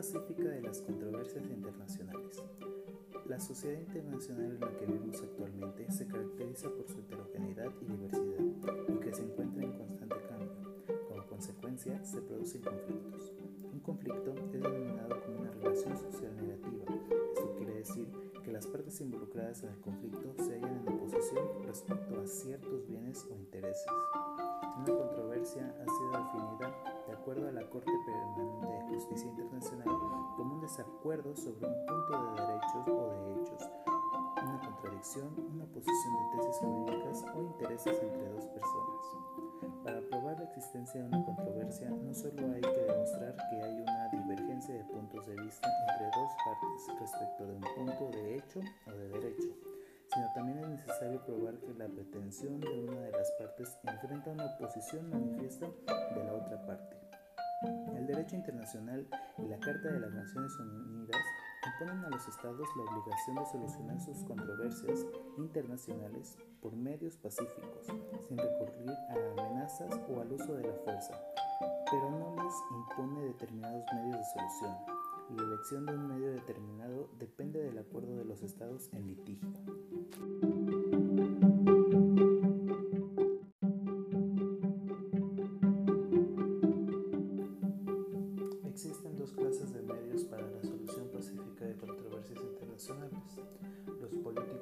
pacífica de las controversias internacionales. La sociedad internacional en la que vivimos actualmente se caracteriza por su heterogeneidad y diversidad y que se encuentra en constante cambio. Como consecuencia, se producen conflictos. Un conflicto es denominado como una relación social negativa. Esto quiere decir que las partes involucradas en el conflicto se hallan en oposición respecto a ciertos bienes o intereses. Una controversia ha sido definida, de acuerdo a la Corte Permanente desacuerdo sobre un punto de derechos o de hechos, una contradicción, una oposición de tesis jurídicas o intereses entre dos personas. Para probar la existencia de una controversia, no solo hay que demostrar que hay una divergencia de puntos de vista entre dos partes respecto de un punto de hecho o de derecho, sino también es necesario probar que la pretensión de una de las partes enfrenta una oposición manifiesta de la otra parte. Derecho internacional y la Carta de las Naciones Unidas imponen a los estados la obligación de solucionar sus controversias internacionales por medios pacíficos, sin recurrir a amenazas o al uso de la fuerza, pero no les impone determinados medios de solución. La elección de un medio determinado depende del acuerdo de los estados en litigio.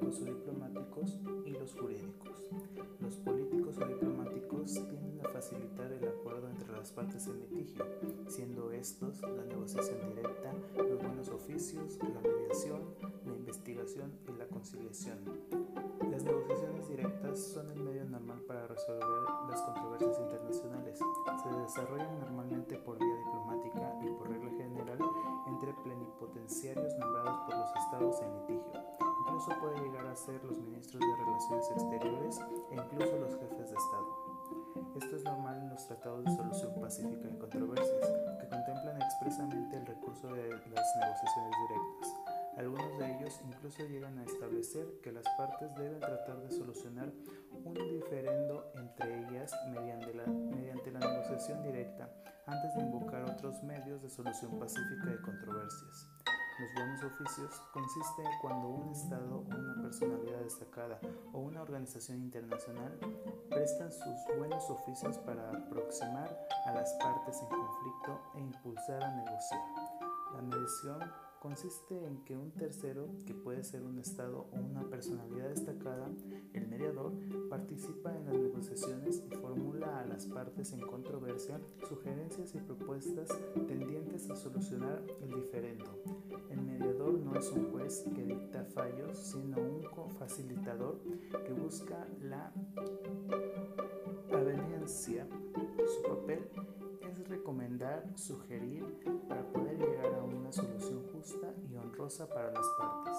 Políticos o diplomáticos y los jurídicos. Los políticos o diplomáticos tienden a facilitar el acuerdo entre las partes en litigio, siendo estos la negociación directa, los buenos oficios, la mediación, la investigación y la conciliación. Las negociaciones directas son el medio normal para resolver las controversias internacionales. Se desarrollan normalmente por vía diplomática y por regla general entre plenipotenciarios nombrados por los estados en litigio. Incluso puede llegar a ser los ministros de Relaciones Exteriores e incluso los jefes de Estado. Esto es normal en los tratados de solución pacífica de controversias, que contemplan expresamente el recurso de las negociaciones directas. Algunos de ellos incluso llegan a establecer que las partes deben tratar de solucionar un diferendo entre ellas mediante la, mediante la negociación directa antes de invocar otros medios de solución pacífica de controversias. Los buenos oficios consiste cuando un Estado una personalidad destacada o una organización internacional prestan sus buenos oficios para aproximar a las partes en conflicto e impulsar a negociar. La mediación consiste en que un tercero, que puede ser un Estado o una personalidad destacada, el mediador, participa en las negociaciones y formula a las partes en controversia sugerencias y propuestas tendientes a solucionar el diferendo. El mediador no es un juez que dicta fallos, sino un facilitador que busca la aveniencia. Su papel es recomendar, sugerir para poder llegar a una solución justa y honrosa para las partes.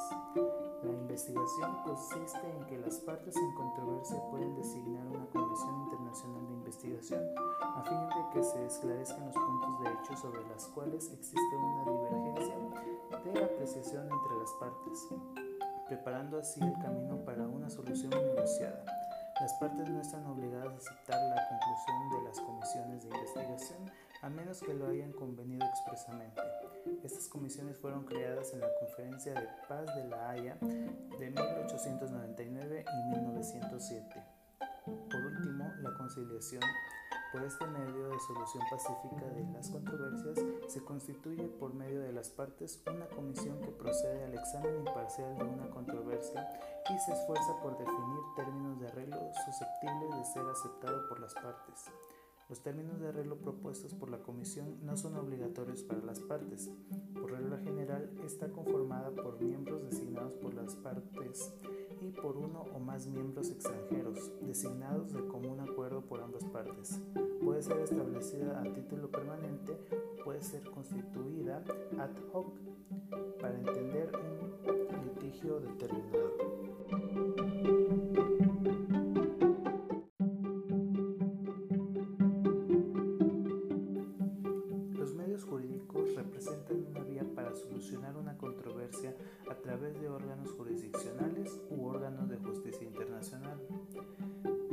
La investigación consiste en que las partes en controversia pueden designar una comisión internacional de investigación a fin de que se esclarezcan los puntos de hecho sobre los cuales existe una divergencia de apreciación entre las partes, preparando así el camino para una solución negociada. Las partes no están obligadas a aceptar la conclusión de las comisiones de investigación a menos que lo hayan convenido expresamente. Estas comisiones fueron creadas en la Conferencia de Paz de la Haya de 1899 y 1907. Por último, la conciliación por este medio de solución pacífica de las controversias se constituye por medio de las partes una comisión que procede al examen imparcial de una controversia y se esfuerza por definir términos de arreglo susceptibles de ser aceptados por las partes. Los términos de arreglo propuestos por la Comisión no son obligatorios para las partes. Por regla general, está conformada por miembros designados por las partes y por uno o más miembros extranjeros, designados de común acuerdo por ambas partes. Puede ser establecida a título permanente o puede ser constituida ad hoc para entender un litigio determinado.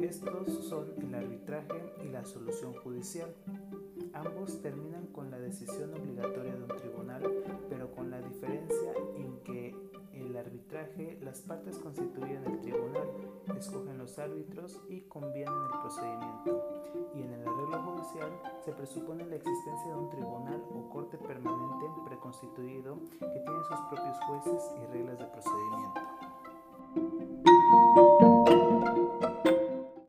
Estos son el arbitraje y la solución judicial. Ambos terminan con la decisión obligatoria de un tribunal, pero con la diferencia en que el arbitraje las partes constituyen el tribunal, escogen los árbitros y convienen el procedimiento. Y en el arreglo judicial se presupone la existencia de un tribunal o corte permanente preconstituido que tiene sus propios jueces y reglas de procedimiento.